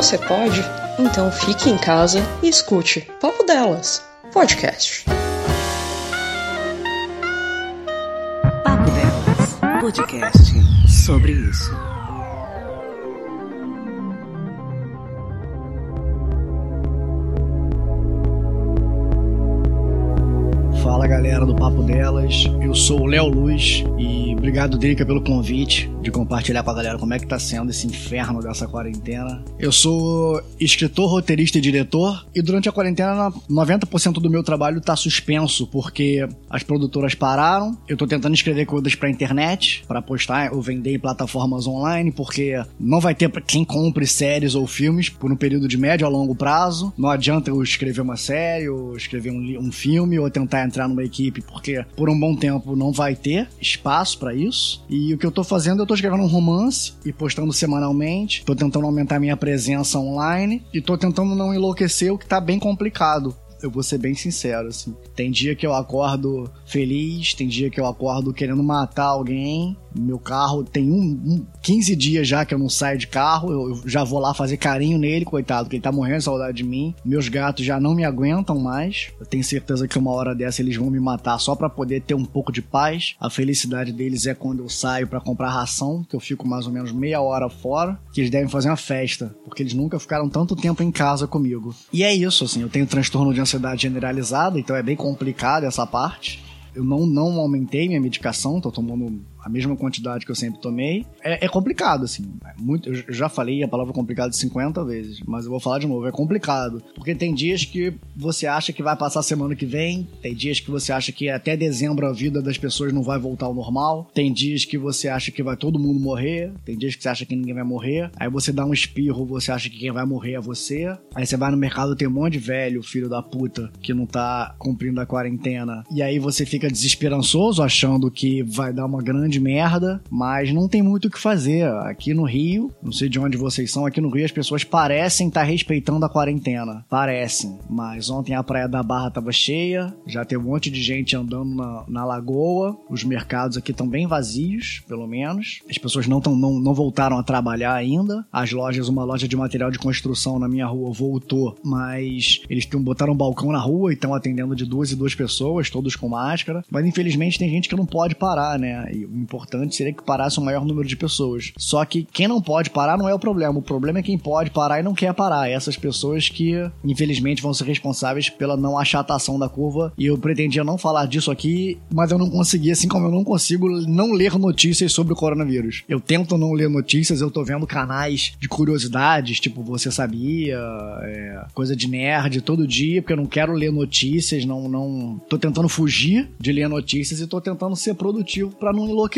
Você pode? Então fique em casa e escute Papo Delas, podcast. Papo Delas, podcast sobre isso. Fala galera do Papo Delas, eu sou o Léo Luz e obrigado Drica pelo convite de compartilhar com a galera como é que tá sendo esse inferno dessa quarentena. Eu sou escritor, roteirista e diretor e durante a quarentena 90% do meu trabalho tá suspenso porque as produtoras pararam, eu tô tentando escrever coisas pra internet, para postar ou vender em plataformas online porque não vai ter quem compre séries ou filmes por um período de médio a longo prazo. Não adianta eu escrever uma série ou escrever um, um filme ou tentar entrar numa equipe, porque por um bom tempo não vai ter espaço pra isso. E o que eu tô fazendo, eu tô escrevendo um romance e postando semanalmente. Tô tentando aumentar minha presença online e tô tentando não enlouquecer, o que tá bem complicado. Eu vou ser bem sincero, assim. Tem dia que eu acordo feliz, tem dia que eu acordo querendo matar alguém. Meu carro tem um, um 15 dias já que eu não saio de carro. Eu, eu já vou lá fazer carinho nele, coitado, porque ele tá morrendo de saudade de mim. Meus gatos já não me aguentam mais. Eu tenho certeza que uma hora dessa eles vão me matar só pra poder ter um pouco de paz. A felicidade deles é quando eu saio pra comprar ração, que eu fico mais ou menos meia hora fora, que eles devem fazer uma festa, porque eles nunca ficaram tanto tempo em casa comigo. E é isso, assim, eu tenho transtorno de generalizada, então é bem complicado essa parte. Eu não, não aumentei minha medicação, tô tomando a mesma quantidade que eu sempre tomei. É, é complicado, assim. É muito, eu já falei a palavra complicado 50 vezes, mas eu vou falar de novo. É complicado. Porque tem dias que você acha que vai passar semana que vem, tem dias que você acha que até dezembro a vida das pessoas não vai voltar ao normal, tem dias que você acha que vai todo mundo morrer, tem dias que você acha que ninguém vai morrer, aí você dá um espirro, você acha que quem vai morrer é você, aí você vai no mercado, tem um monte de velho, filho da puta, que não tá cumprindo a quarentena, e aí você fica desesperançoso, achando que vai dar uma grande merda, mas não tem muito o que fazer. Aqui no Rio, não sei de onde vocês são, aqui no Rio as pessoas parecem estar respeitando a quarentena. Parecem. Mas ontem a Praia da Barra tava cheia, já tem um monte de gente andando na, na lagoa, os mercados aqui estão bem vazios, pelo menos. As pessoas não, tão, não, não voltaram a trabalhar ainda. As lojas, uma loja de material de construção na minha rua voltou, mas eles botaram um balcão na rua e estão atendendo de duas e duas pessoas, todos com máscara. Mas infelizmente tem gente que não pode parar, né? E importante seria que parasse o maior número de pessoas. Só que quem não pode parar não é o problema. O problema é quem pode parar e não quer parar. Essas pessoas que, infelizmente, vão ser responsáveis pela não achatação da curva. E eu pretendia não falar disso aqui, mas eu não consegui, assim como eu não consigo não ler notícias sobre o coronavírus. Eu tento não ler notícias, eu tô vendo canais de curiosidades, tipo Você Sabia, é, coisa de nerd todo dia, porque eu não quero ler notícias, não, não. Tô tentando fugir de ler notícias e tô tentando ser produtivo pra não enlouquecer.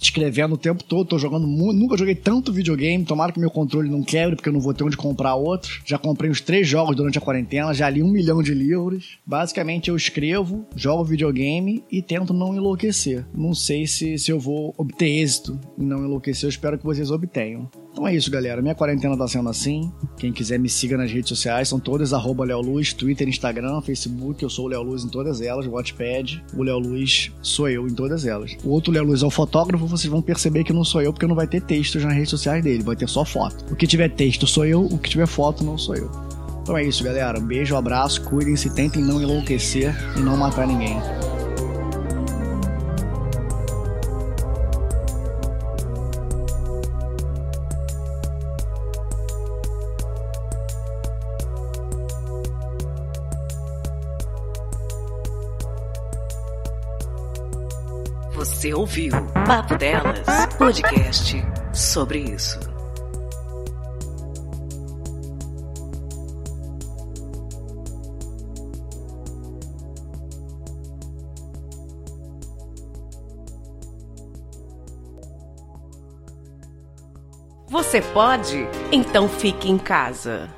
Escrevendo o tempo todo, tô jogando muito. Nunca joguei tanto videogame, tomara que meu controle não quebre, porque eu não vou ter onde comprar outro. Já comprei uns três jogos durante a quarentena, já li um milhão de livros. Basicamente eu escrevo, jogo videogame e tento não enlouquecer. Não sei se, se eu vou obter êxito em não enlouquecer, eu espero que vocês obtenham. Então é isso, galera. Minha quarentena tá sendo assim. Quem quiser me siga nas redes sociais, são todas arroba Léo Luz, Twitter, Instagram, Facebook. Eu sou o Léo Luz em todas elas, Watchpad. O Léo Luz sou eu em todas elas. O outro Léo Luz é fotógrafo, vocês vão perceber que não sou eu, porque não vai ter textos nas redes sociais dele, vai ter só foto. O que tiver texto sou eu, o que tiver foto não sou eu. Então é isso, galera. Um beijo, um abraço, cuidem-se, tentem não enlouquecer e não matar ninguém. Você ouviu Papo Delas, podcast sobre isso. Você pode? Então fique em casa.